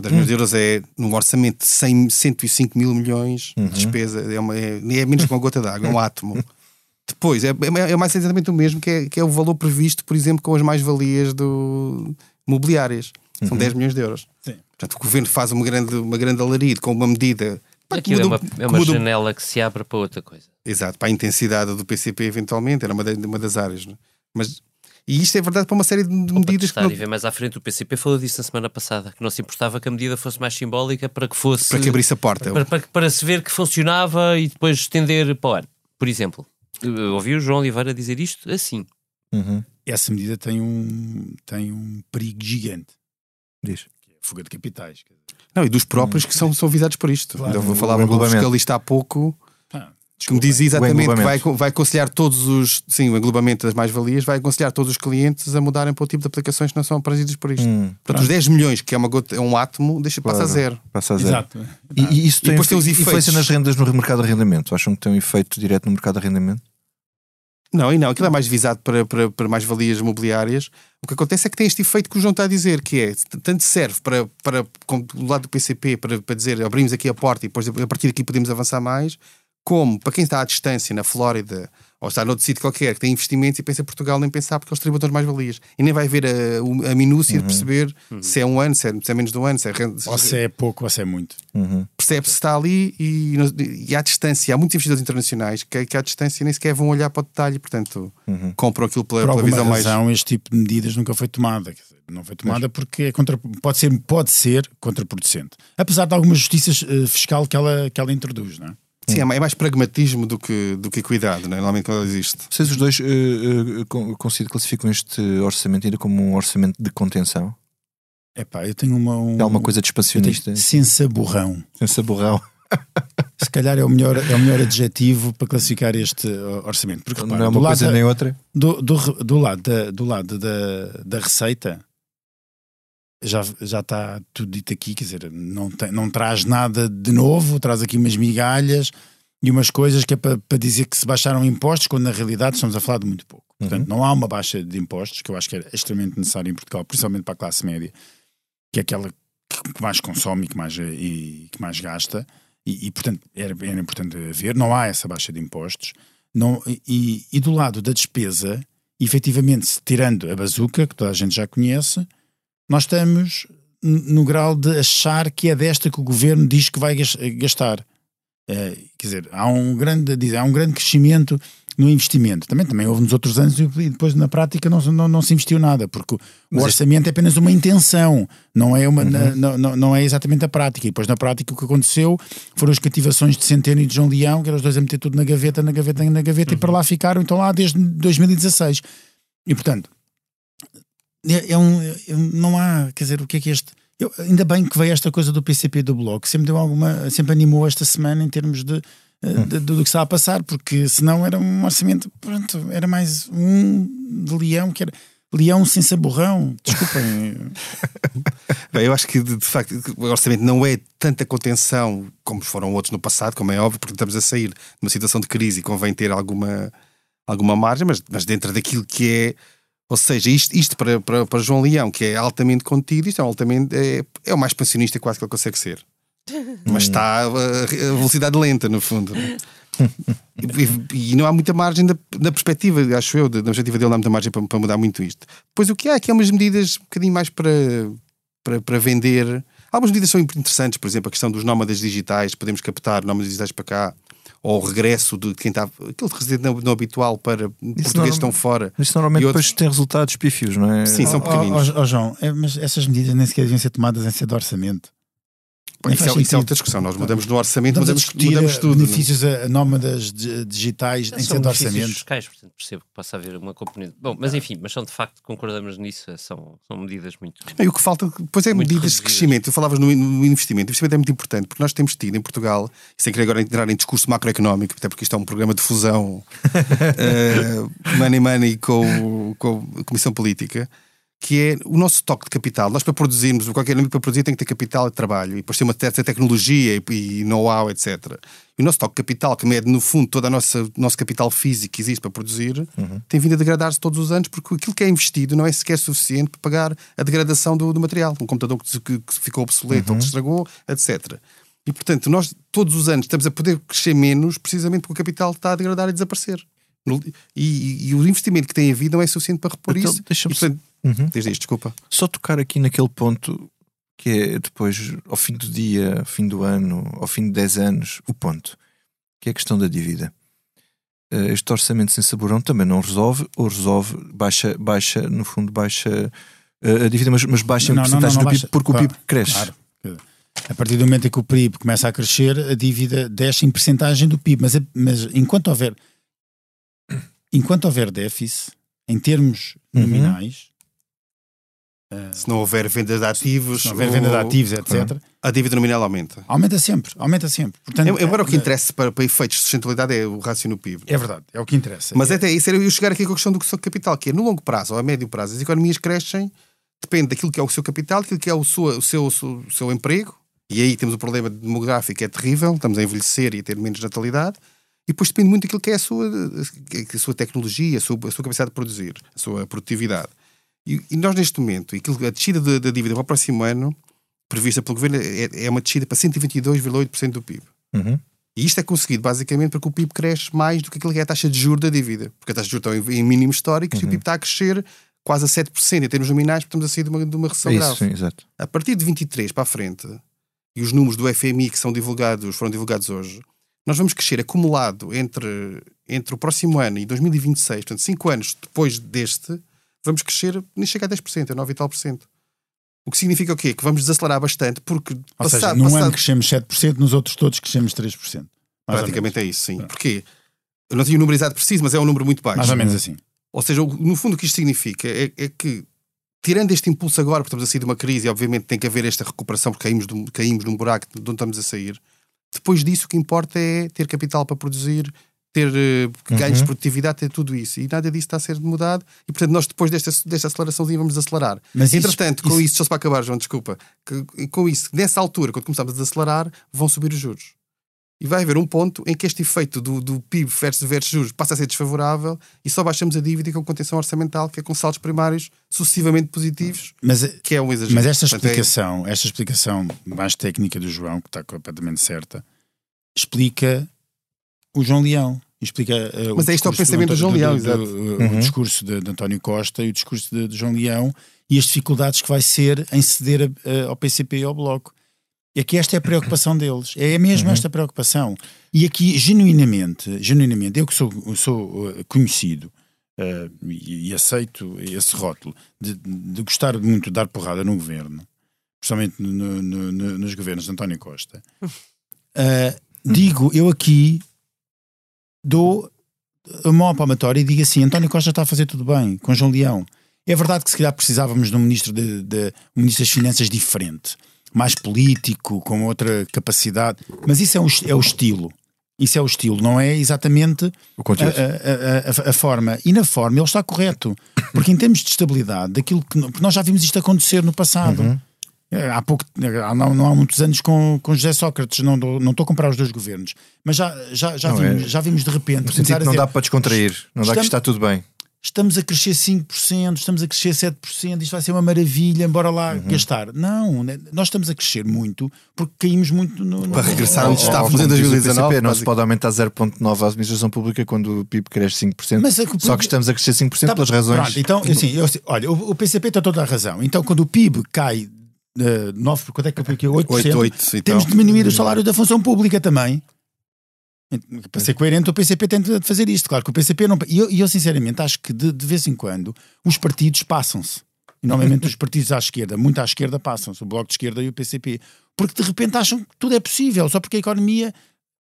10 milhões de euros é num orçamento de 100, 105 mil milhões uhum. de despesa, é, uma, é, é menos que uma gota d'água, é um átomo. Depois, é, é, é, mais exatamente o mesmo que é, que é o valor previsto, por exemplo, com as mais-valias do mobiliárias. São uhum. 10 milhões de euros. Sim. Portanto, o governo faz uma grande, uma grande alarido com uma medida. Aquilo é uma, é uma muda... janela que se abre para outra coisa. Exato, para a intensidade do PCP, eventualmente, era uma, de, uma das áreas. Não? É? Mas e isto é verdade para uma série de medidas que. Não... E ver mais à frente, o PCP falou disso na semana passada, que não se importava que a medida fosse mais simbólica para que fosse. Para que abrisse a porta. Para, para, para se ver que funcionava e depois estender para o ar. Por exemplo, ouvi o João Oliveira dizer isto assim. Uhum. Essa medida tem um, tem um perigo gigante. Diz. É a fuga de capitais. Não, e dos próprios que são, são visados por isto. Claro, Ainda falava com o fiscalista há pouco que me dizia exatamente que vai, vai aconselhar todos os. Sim, o englobamento das mais-valias vai aconselhar todos os clientes a mudarem para o tipo de aplicações que não são abrangidas por isto. Hum, Portanto, os 10 milhões, que é, uma gota, é um átomo, deixa, claro, passa a zero. Passa a zero. Exato. E, e isso tem, e tem os efeitos. nas rendas no mercado de arrendamento? Acham que tem um efeito direto no mercado de arrendamento? Não, e não, aquilo é mais visado para, para, para mais-valias imobiliárias. O que acontece é que tem este efeito que o João está a dizer, que é tanto serve para, para do lado do PCP para, para dizer abrimos aqui a porta e depois a partir daqui podemos avançar mais, como para quem está à distância na Flórida ou está noutro sítio qualquer que tem investimentos e pensa em Portugal nem pensar porque eles tributadores mais valias e nem vai ver a, a minúcia uhum. de perceber uhum. se é um ano, se é, se é, menos de um ano, se é, ou se é pouco ou se é muito. Uhum. Percebe-se está ali e, e à distância, há muitos investidores internacionais que, que à distância nem sequer vão olhar para o detalhe, portanto uhum. compram aquilo pela, Por pela visão razão, mais. Este tipo de medidas nunca foi tomada. Não foi tomada Mas... porque é contra, pode, ser, pode ser contraproducente. Apesar de alguma justiça uh, fiscal que ela, que ela introduz, não é? Sim, é mais pragmatismo do que, do que cuidado, né? normalmente quando existe. Vocês os dois uh, uh, classificam este orçamento ainda como um orçamento de contenção? É pá, eu tenho uma. Um... É alguma coisa de expansionista? Sensaburrão. Sensaburrão. Se calhar é o, melhor, é o melhor adjetivo para classificar este orçamento. Porque, repara, não é uma coisa nem outra? Do, do, do lado, da, do lado da, da receita, já, já está tudo dito aqui, quer dizer, não, tem, não traz nada de novo, traz aqui umas migalhas e umas coisas que é para, para dizer que se baixaram impostos, quando na realidade estamos a falar de muito pouco. Uhum. Portanto, não há uma baixa de impostos, que eu acho que é extremamente necessário em Portugal, principalmente para a classe média, que é aquela que mais consome e que mais, e, que mais gasta, e, e portanto era, era importante ver. Não há essa baixa de impostos. Não, e, e do lado da despesa, efetivamente, tirando a bazuca, que toda a gente já conhece, nós estamos no grau de achar que é desta que o governo diz que vai gastar. É, quer dizer, há um, grande, há um grande crescimento no investimento. Também, também houve nos outros anos e depois na prática não, não, não se investiu nada, porque o orçamento é apenas uma intenção, não é, uma, uhum. não, não, não é exatamente a prática. E depois na prática o que aconteceu foram as cativações de Centeno e de João Leão, que eram os dois a meter tudo na gaveta, na gaveta, na gaveta, uhum. e para lá ficaram, então lá desde 2016. E portanto, é, é um, é, não há, quer dizer, o que é que este. Eu, ainda bem que veio esta coisa do PCP do Bloco, sempre deu alguma, sempre animou esta semana em termos de, hum. de, de, do que está a passar, porque senão era um orçamento, pronto, era mais um de leão que era. Leão sem saborrão, desculpem. Bem, eu acho que de, de, facto o orçamento não é tanta contenção como foram outros no passado, como é óbvio, porque estamos a sair de uma situação de crise e convém ter alguma, alguma margem, mas, mas dentro daquilo que é ou seja, isto, isto para, para, para, João Leão, que é altamente contido, isto é, altamente, é, é o mais pensionista quase que ele consegue ser. Mas está a, a velocidade lenta, no fundo. e, e, não há muita margem da, da perspectiva, acho eu, da, perspectiva dele, não há muita margem para, para, mudar muito isto. Depois o que há aqui é umas medidas um bocadinho mais para, para, para vender. Algumas medidas são interessantes, por exemplo, a questão dos nómadas digitais, podemos captar nómadas digitais para cá ou o regresso de quem está aquele residente não, não habitual para isso portugueses estão fora. Isso normalmente outros... depois tem resultados pífios, não é? Sim, são pequeninos. Oh, oh, oh, João, é, mas essas medidas nem sequer deviam ser tomadas em sede de orçamento. Isso, é, isso é outra discussão. Nós mudamos no orçamento, Estamos mudamos, a discutir mudamos tudo. benefícios a, a nómadas di- digitais em São sendo orçamento. fiscais, portanto percebo que possa haver uma componente. Bom, mas enfim, mas são de facto, concordamos nisso, são, são medidas muito. E o que falta, depois é medidas de reduzidas. crescimento. Tu falavas no, no investimento. O investimento é muito importante, porque nós temos tido em Portugal, e sem querer agora entrar em discurso macroeconómico, até porque isto é um programa de fusão eh, money money com, com a Comissão Política, que é o nosso toque de capital. Nós, para produzirmos, qualquer âmbito para produzir, tem que ter capital e trabalho, e depois ter uma certa tecnologia e, e know-how, etc. E o nosso toque de capital, que mede, no fundo, todo o nosso, capital físico que existe para produzir, tem vindo a degradar-se todos os anos, porque aquilo que é investido não é sequer suficiente para pagar a degradação do, do material. Um computador que, que- que ficou obsoleto ou que estragou, etc. E, portanto, nós todos os anos estamos a poder crescer menos precisamente porque o capital está a degradar e desaparecer. E, e- e o investimento que tem havido não é suficiente para repor Então, isso. deixa-me portanto, Uhum. Desde isto, desculpa. Só tocar aqui naquele ponto que é depois, ao fim do dia, ao fim do ano, ao fim de 10 anos, o ponto, que é a questão da dívida. Eh, Este orçamento sem saborão também não resolve, ou resolve, baixa, baixa no fundo, baixa eh, a dívida, mas, mas baixa em Não, porcentagem do PIB, porque Claro, o PIB cresce. Claro. A partir do momento em que o PIB começa a crescer, a dívida desce em percentagem do PIB. Mas, mas enquanto houver enquanto houver déficit, em termos Uhum. nominais, Se não houver venda de ativos, se não houver venda de ativos, etc., a dívida nominal aumenta. aumenta sempre, aumenta sempre. Portanto, Embora o que é- interessa para, para efeitos de sustentabilidade é o rácio no PIB. É verdade, é o que interessa. Mas até isso era eu chegar aqui com a questão do seu capital, que é no longo prazo ou a médio prazo, as economias crescem, depende daquilo que é o seu capital, daquilo que é o, sua- o seu, o seu, o seu emprego, e aí temos o problema demográfico, é terrível, estamos a envelhecer e a ter menos natalidade, e depois depende muito daquilo que é a sua, a sua tecnologia, a sua, a sua capacidade de produzir, a sua produtividade. E, e nós, neste momento, aquilo- a descida da, da dívida para o próximo ano, prevista pelo governo, é, é uma descida para 122,8% do PIB. Uhum. E isto é conseguido basicamente porque o PIB cresce mais do que aquilo que é a taxa de juros da dívida. Porque a taxa de juros está em, em mínimos históricos e o PIB está a crescer quase a 7% em termos nominais, porque estamos a sair de uma, de uma recessão É grave. isso, sim, exato. A partir de 23 para a frente, e os números do FMI que são divulgados, foram divulgados hoje, nós vamos crescer acumulado entre, entre o próximo ano e 2026, portanto, 5 anos depois deste, vamos crescer, nem chega a 10%, é 9 e tal por cento. O que significa o quê? Que vamos desacelerar bastante, porque Ou seja, passado- num passado- ano crescemos 7%, nos outros todos crescemos 3%. Mais ou Praticamente é isso, sim. Porquê? Eu não tenho o número exato preciso, mas é um número muito baixo. Mais ou menos assim. Ou seja, no fundo o que isto significa é, é que, tirando este impulso agora, porque estamos a sair de uma crise e obviamente tem que haver esta recuperação porque caímos, de um- caímos num buraco de onde estamos a sair, depois disso o que importa é ter capital para produzir, ter eh, ganhos de produtividade, ter tudo isso. E nada disso está a ser mudado e, portanto, nós depois desta, desta aceleraçãozinha vamos acelerar. Mas isso- Entretanto, com isso- isso, só para acabar, João, desculpa, que, com isso, nessa altura, quando começarmos a desacelerar, vão subir os juros. E vai haver um ponto em que este efeito do, do PIB versus, versus juros passa a ser desfavorável e só baixamos a dívida com contenção orçamental, que é com saldos primários sucessivamente positivos, Mas, que é um exagero. mas esta Portanto, é- explicação, esta explicação mais técnica do João, que está completamente certa, explica o João Leão. Explica, eh, Mas é isto é o pensamento do João Leão, exato. O discurso de, de António Costa e o discurso de, de João Leão e as dificuldades que vai ser em ceder a- a- ao PCP e ao Bloco. É que esta é a preocupação deles. É mesmo esta preocupação. E aqui, genuinamente, genuinamente, eu que sou, sou uh, conhecido uh, e, e aceito esse rótulo de, de gostar muito de dar porrada no governo, principalmente no- no- no- nos governos de António Costa, uh, digo, eu aqui dou a mão à palmatória e digo assim: António Costa está a fazer tudo bem com João Leão. É verdade que se calhar precisávamos de um ministro, de, de- um ministro das Finanças diferente, mais político, com outra capacidade, mas isso é é o estilo. Isso é o estilo, não é exatamente a, a- a- a- forma. E na forma ele está correto. Porque em termos de estabilidade, daquilo que. Porque nós já vimos isto acontecer no passado. Uhum. É, Há pouco, há- não, não há muitos anos com, com José Sócrates, não, não estou a comparar os dois governos, mas já, já, já, Não, é- vimos, já vimos de repente. No sentido que não dizer, dá para descontrair, não dá que está tudo bem. Estamos a crescer 5%, estamos a crescer 7%, isto vai ser uma maravilha, embora lá Uhum. gastar. Não, né, nós estamos a crescer muito porque caímos muito no. no- Para regressar onde estávamos em diz o 2019, PCP, não se pode aumentar 0,9 à administração pública quando o PIB cresce 5%. Mas o Só PIB que estamos a crescer 5% Tá- pelas razões. Pronto, então, assim, eu, olha, o, o PCP tem toda a razão. Então, quando o PIB cai uh, 9, quanto é que eu aqui? 8%, 8, 8, então. temos de diminuir o salário da função pública também. Para ser coerente, o PCP de fazer isto. Claro que o PCP não. E eu, eu, sinceramente, acho que de, de vez em quando os partidos passam-se. Normalmente os partidos à esquerda, muito à esquerda, passam o Bloco de Esquerda e o PCP. Porque de repente acham que tudo é possível, só porque a economia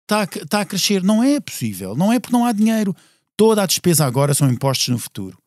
está a, está a crescer. Não é possível, não é porque não há dinheiro. Toda a despesa agora são impostos no futuro.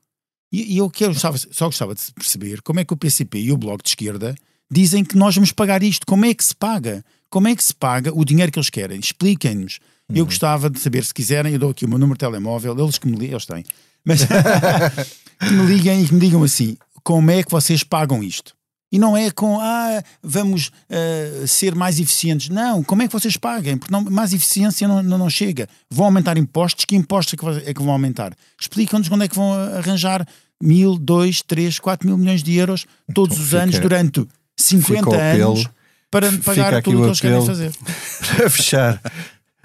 E, e eu só gostava de perceber como é que o PCP e o Bloco de Esquerda dizem que nós vamos pagar isto. Como é que se paga? Como é que se paga o dinheiro que eles querem? Expliquem-nos. Uhum. Eu gostava de saber, se quiserem, eu dou aqui o meu número de telemóvel, eles que me ligam, eles têm, mas que me liguem e que me digam assim: como é que vocês pagam isto? E não é com, ah, vamos uh, ser mais eficientes. Não, como é que vocês paguem? Porque não, mais eficiência não, não, não, chega. Vão aumentar impostos? Que impostos é que, é que vão aumentar? Explicam-nos quando é que vão arranjar mil, dois, três, quatro mil milhões de euros todos então, os anos durante 50 anos para pagar tudo o que eles querem fazer. Para fechar,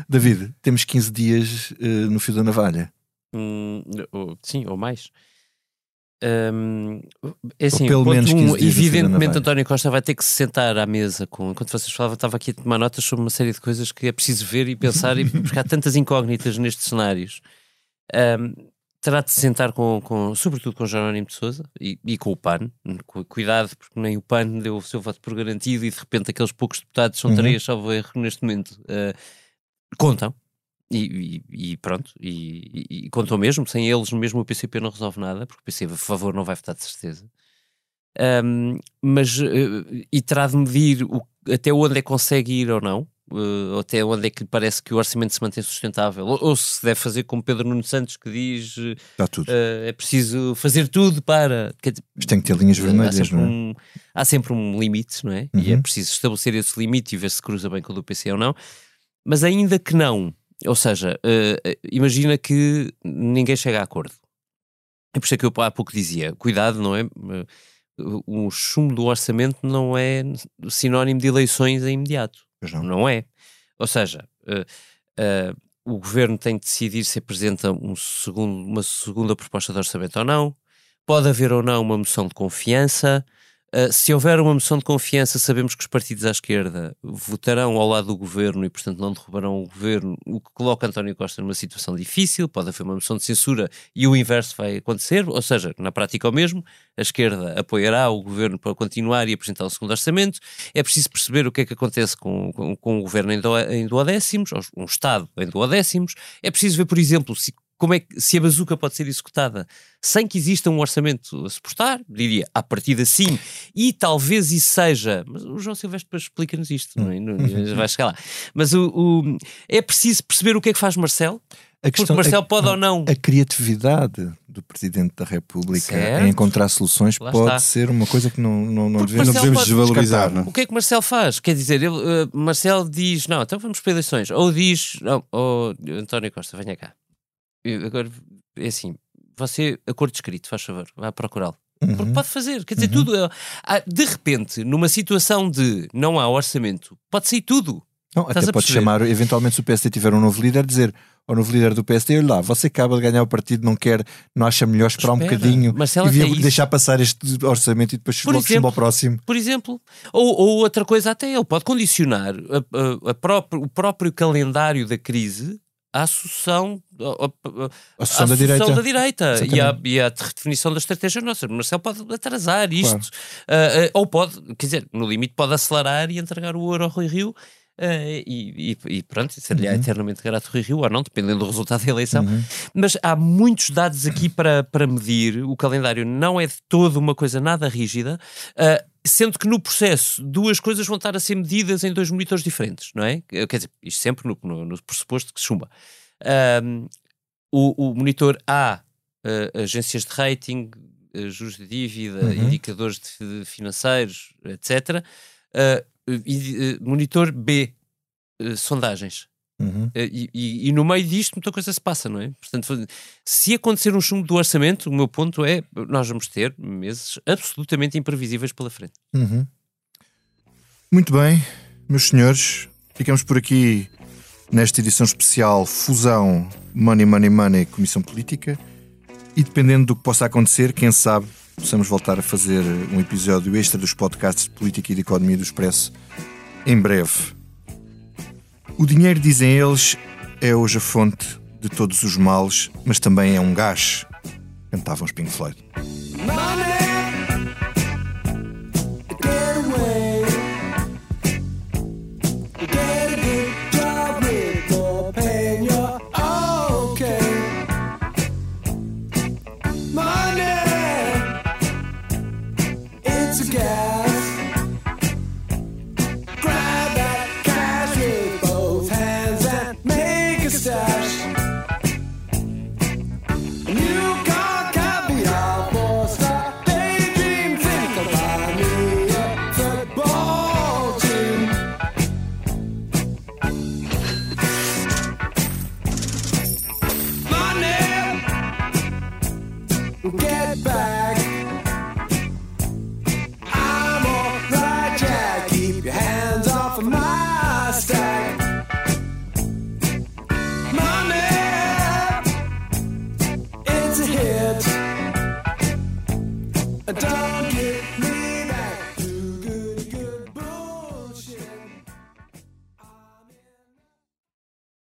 David, temos 15 dias uh, no fio da navalha. Hum, sim, ou mais. Um, é assim, pelo menos um, evidentemente António Costa vai ter que se sentar à mesa com. Enquanto vocês falavam, estava aqui a tomar notas sobre uma série de coisas que é preciso ver e pensar, e porque há tantas incógnitas nestes cenários. Um, terá de se sentar com, com, sobretudo com Jerónimo de Souza e, e, com o PAN. Cuidado, porque nem o PAN deu o seu voto por garantido e de repente aqueles poucos deputados, são uhum. três, salvo erro neste momento, uh, contam. E, e, e pronto, e, e, contou mesmo, sem eles mesmo o PCP não resolve nada, porque o PCP, por favor, não vai votar de certeza. Um, mas, uh, e terá de medir o, até onde é que consegue ir ou não, uh, até onde é que parece que o orçamento se mantém sustentável, ou, ou se deve fazer como Pedro Nuno Santos que diz uh, é preciso fazer tudo para. Isto tem que ter linhas vermelhas, não é? Um, há sempre um limite, não é? Uhum. E é preciso estabelecer esse limite e ver se cruza bem com o do PC ou não. Mas ainda que não, ou seja, uh, imagina que ninguém chega a acordo. É por isso que eu há pouco dizia: cuidado, não é? Uh, o chumbo do orçamento não é sinónimo de eleições em imediato. Não. não. é. Ou seja, uh, o governo tem de decidir se apresenta um segundo, uma segunda proposta de orçamento ou não. Pode haver ou não uma moção de confiança. Uh, se houver uma moção de confiança, sabemos que os partidos à esquerda votarão ao lado do governo e, portanto, não derrubarão o governo, o que coloca António Costa numa situação difícil. Pode haver uma moção de censura e o inverso vai acontecer, ou seja, na prática, é o mesmo. A esquerda apoiará o governo para continuar e apresentar o segundo orçamento. É preciso perceber o que é que acontece com, com, com o governo em, do, em duodécimos, um Estado em duodécimos. É preciso ver, por exemplo, se como é que, se a bazuca pode ser executada sem que exista um orçamento a suportar, diria, a partir sim, e talvez isso seja, mas o João Silvestre depois explica-nos isto, não, é? não vai chegar lá, mas o, o, é preciso perceber o que é que faz Marcelo, a questão, porque Marcelo a, pode ou não... A criatividade do Presidente da República certo. em encontrar soluções Lá pode está. ser uma coisa que não, não, não devemos, não devemos desvalorizar. Não? O que é que Marcelo faz? Quer dizer, ele, uh, Marcelo diz, não, então vamos para eleições, ou diz, não, oh, António Costa, venha cá agora é assim, você, acordo escrito, faz favor, vá procurá-lo. Uhum. Porque pode fazer, quer dizer, uhum. tudo. Eh, de repente, numa situação de não há orçamento, pode sair tudo. Não, até pode chamar, eventualmente, se o PSD tiver um novo líder, dizer ao novo líder do PSD: olha lá, você acaba de ganhar o partido, não quer, não acha melhor esperar Espera, um bocadinho Marcelo, e deixar passar este orçamento e depois logo exemplo, ao próximo. Por exemplo, ou, ou, outra coisa, até ele pode condicionar a, a, a próprio, o próprio calendário da crise à sucessão, a, a, a da direita, da direita e, à, e à redefinição da estratégia nossa. Marcelo pode atrasar isto, claro. uh, uh, ou pode, quer dizer, no limite, pode acelerar e entregar o ouro ao Rui Rio. Uh, e, e, e, pronto, ser-lhe uhum. eternamente grato Rui Rio ou não, dependendo do resultado da eleição. Uhum. Mas há muitos dados aqui para, para medir. O calendário não é de todo uma coisa nada rígida. Uh, sendo que no processo duas coisas vão estar a ser medidas em dois monitores diferentes, não é? Quer dizer, isto sempre no, no, no pressuposto que se chumba. Um, o, o, monitor A, uh, agências de rating, uh, juros de dívida, uhum. indicadores de, de financeiros, etc. Uh, e, monitor B, sondagens. Uhum. Eh, e, e, e, no meio disto muita coisa se passa, não é? Portanto, se acontecer um chumbo do orçamento, o meu ponto é nós vamos ter meses absolutamente imprevisíveis pela frente. Uhum. Muito bem, meus senhores, ficamos por aqui nesta edição especial Fusão Money, Money, Money Comissão Política e dependendo do que possa acontecer, quem sabe possamos voltar a fazer um episódio extra dos podcasts de Política e de Economia do Expresso em breve. O dinheiro, dizem eles, é hoje a fonte de todos os males, mas também é um gás. Cantavam os Pink Floyd. Money!